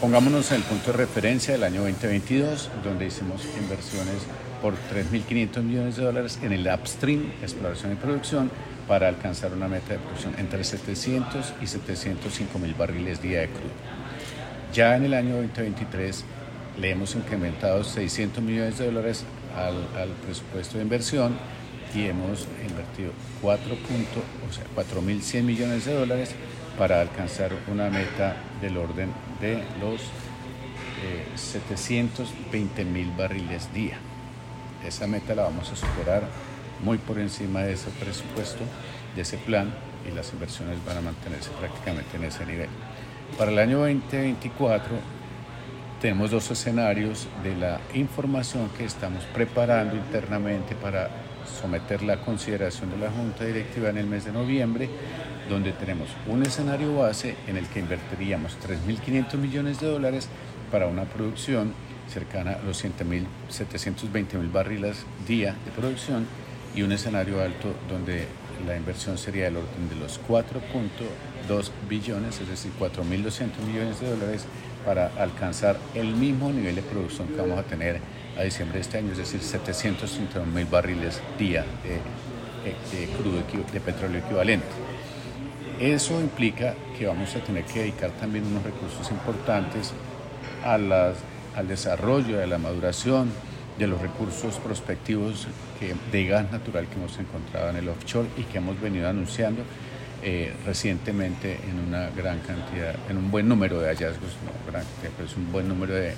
Pongámonos en el punto de referencia del año 2022, donde hicimos inversiones por 3.500 millones de dólares en el upstream, exploración y producción, para alcanzar una meta de producción entre 700 y 705 mil barriles día de crudo. Ya en el año 2023 le hemos incrementado 600 millones de dólares al, presupuesto de inversión y hemos invertido 4. o 4.100 millones de dólares para alcanzar una meta del orden de los 720 eh, mil barriles día. Esa meta la vamos a superar muy por encima de ese presupuesto, de ese plan, y las inversiones van a mantenerse prácticamente en ese nivel. Para el año 2024 tenemos dos escenarios de la información que estamos preparando internamente para someterla a consideración de la Junta Directiva en el mes de noviembre, donde tenemos un escenario base en el que invertiríamos 3.500 millones de dólares para una producción cercana a los 720 mil barriles día de producción y un escenario alto donde la inversión sería del orden de los 4.2 billones, es decir, 4.200 millones de dólares para alcanzar el mismo nivel de producción que vamos a tener a diciembre de este año, es decir, 751 mil barriles día de, crudo de petróleo equivalente. Eso implica que vamos a tener que dedicar también unos recursos importantes a las, al desarrollo, a la maduración de los recursos prospectivos que, de gas natural que hemos encontrado en el offshore y que hemos venido anunciando eh, recientemente en una gran cantidad, en un buen número de hallazgos, no pero es un buen número de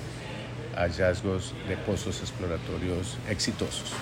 hallazgos de pozos exploratorios exitosos.